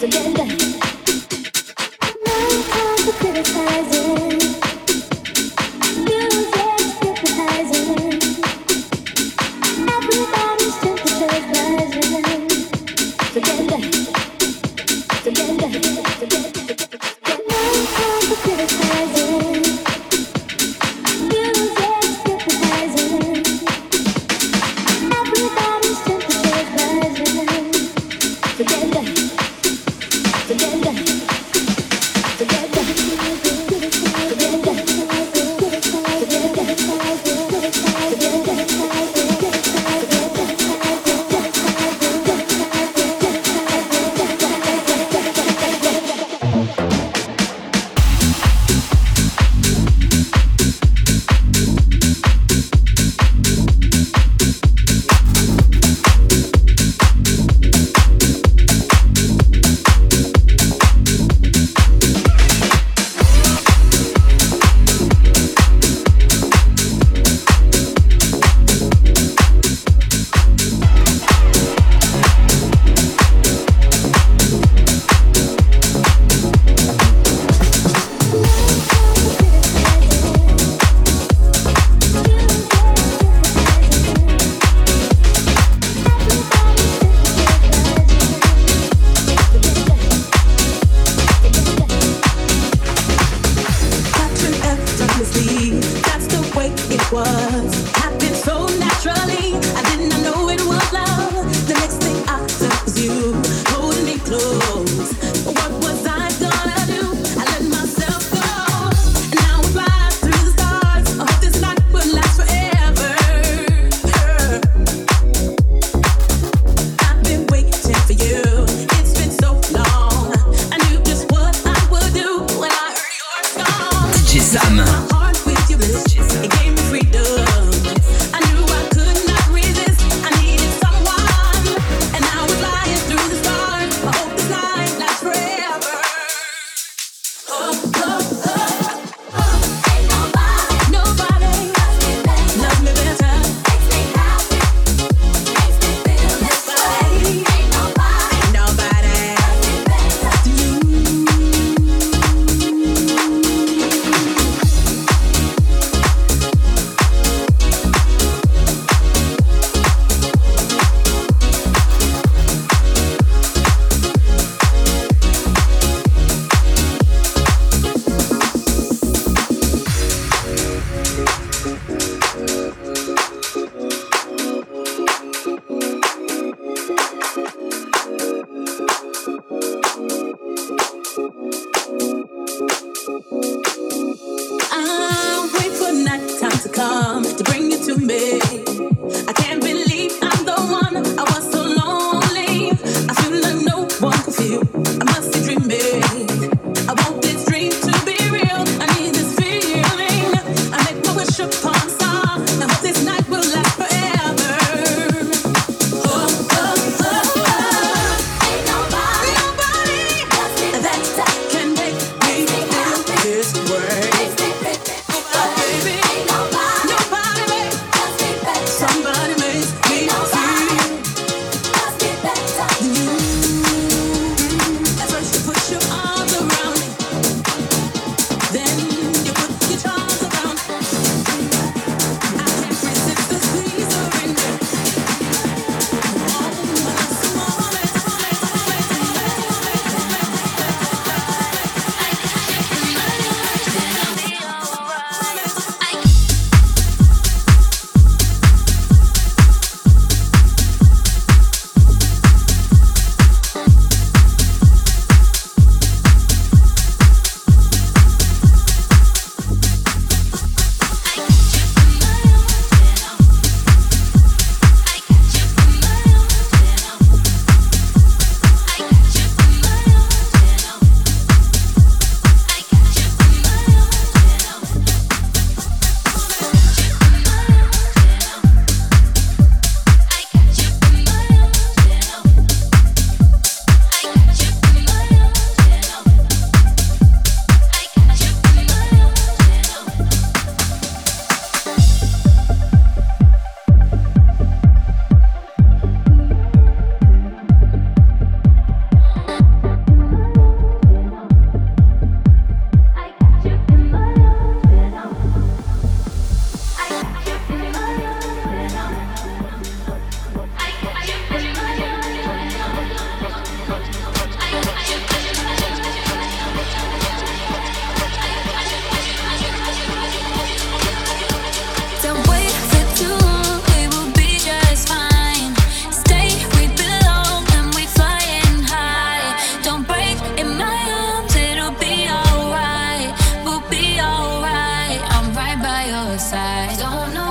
随便的 I don't know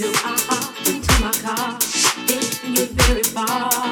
Lights out, it's a stainless